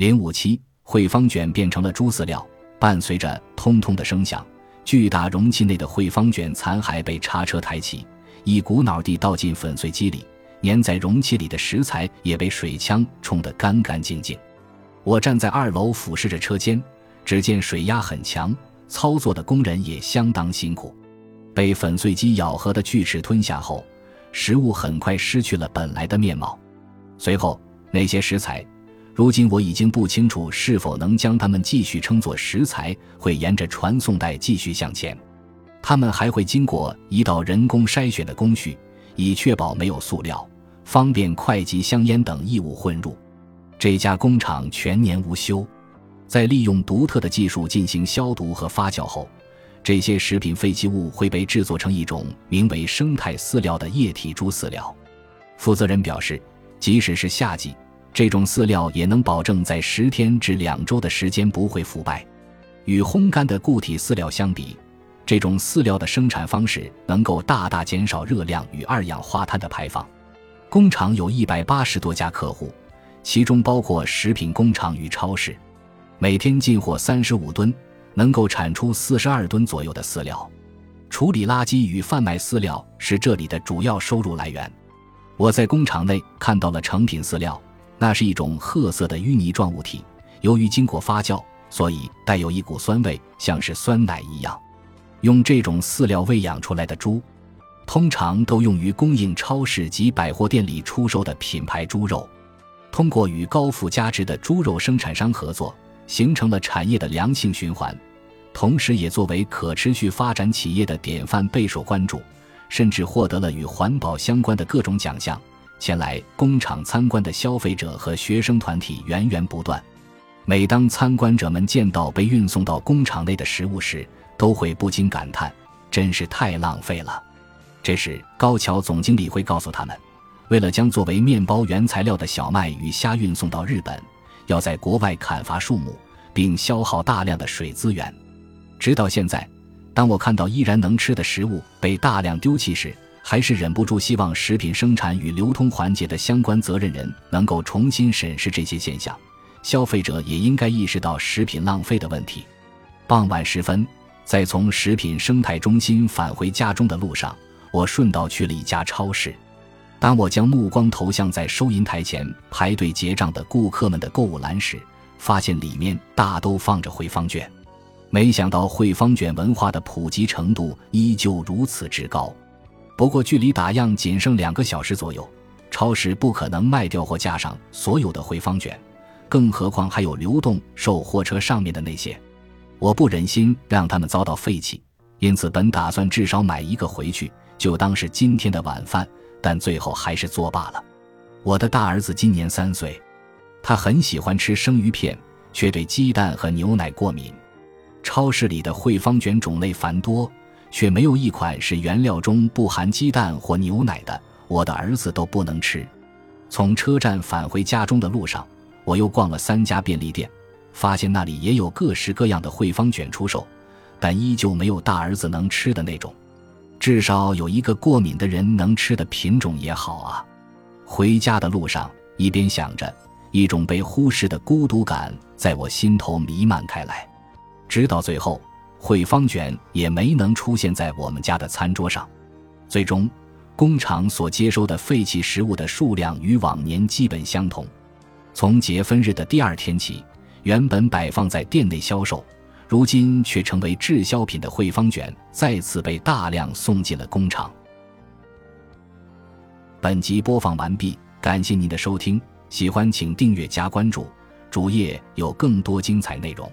零五七，汇方卷变成了猪饲料，伴随着“通通”的声响，巨大容器内的汇方卷残骸被叉车抬起，一股脑地倒进粉碎机里。粘在容器里的食材也被水枪冲得干干净净。我站在二楼俯视着车间，只见水压很强，操作的工人也相当辛苦。被粉碎机咬合的锯齿吞下后，食物很快失去了本来的面貌。随后，那些食材，如今我已经不清楚是否能将它们继续称作食材，会沿着传送带继续向前。它们还会经过一道人工筛选的工序，以确保没有塑料。方便会计、香烟等异物混入。这家工厂全年无休，在利用独特的技术进行消毒和发酵后，这些食品废弃物会被制作成一种名为生态饲料的液体猪饲料。负责人表示，即使是夏季，这种饲料也能保证在十天至两周的时间不会腐败。与烘干的固体饲料相比，这种饲料的生产方式能够大大减少热量与二氧化碳的排放。工厂有一百八十多家客户，其中包括食品工厂与超市，每天进货三十五吨，能够产出四十二吨左右的饲料。处理垃圾与贩卖饲料是这里的主要收入来源。我在工厂内看到了成品饲料，那是一种褐色的淤泥状物体，由于经过发酵，所以带有一股酸味，像是酸奶一样。用这种饲料喂养出来的猪。通常都用于供应超市及百货店里出售的品牌猪肉。通过与高附加值的猪肉生产商合作，形成了产业的良性循环，同时也作为可持续发展企业的典范备受关注，甚至获得了与环保相关的各种奖项。前来工厂参观的消费者和学生团体源源不断。每当参观者们见到被运送到工厂内的食物时，都会不禁感叹：真是太浪费了。这时，高桥总经理会告诉他们，为了将作为面包原材料的小麦与虾运送到日本，要在国外砍伐树木，并消耗大量的水资源。直到现在，当我看到依然能吃的食物被大量丢弃时，还是忍不住希望食品生产与流通环节的相关责任人能够重新审视这些现象。消费者也应该意识到食品浪费的问题。傍晚时分，在从食品生态中心返回家中的路上。我顺道去了一家超市。当我将目光投向在收银台前排队结账的顾客们的购物篮时，发现里面大都放着汇方卷。没想到汇方卷文化的普及程度依旧如此之高。不过，距离打烊仅剩两个小时左右，超市不可能卖掉货架上所有的汇方卷，更何况还有流动售货车上面的那些。我不忍心让他们遭到废弃，因此本打算至少买一个回去。就当是今天的晚饭，但最后还是作罢了。我的大儿子今年三岁，他很喜欢吃生鱼片，却对鸡蛋和牛奶过敏。超市里的汇方卷种类繁多，却没有一款是原料中不含鸡蛋或牛奶的。我的儿子都不能吃。从车站返回家中的路上，我又逛了三家便利店，发现那里也有各式各样的汇方卷出售，但依旧没有大儿子能吃的那种。至少有一个过敏的人能吃的品种也好啊。回家的路上，一边想着，一种被忽视的孤独感在我心头弥漫开来。直到最后，汇方卷也没能出现在我们家的餐桌上。最终，工厂所接收的废弃食物的数量与往年基本相同。从节分日的第二天起，原本摆放在店内销售。如今却成为滞销品的汇方卷再次被大量送进了工厂。本集播放完毕，感谢您的收听，喜欢请订阅加关注，主页有更多精彩内容。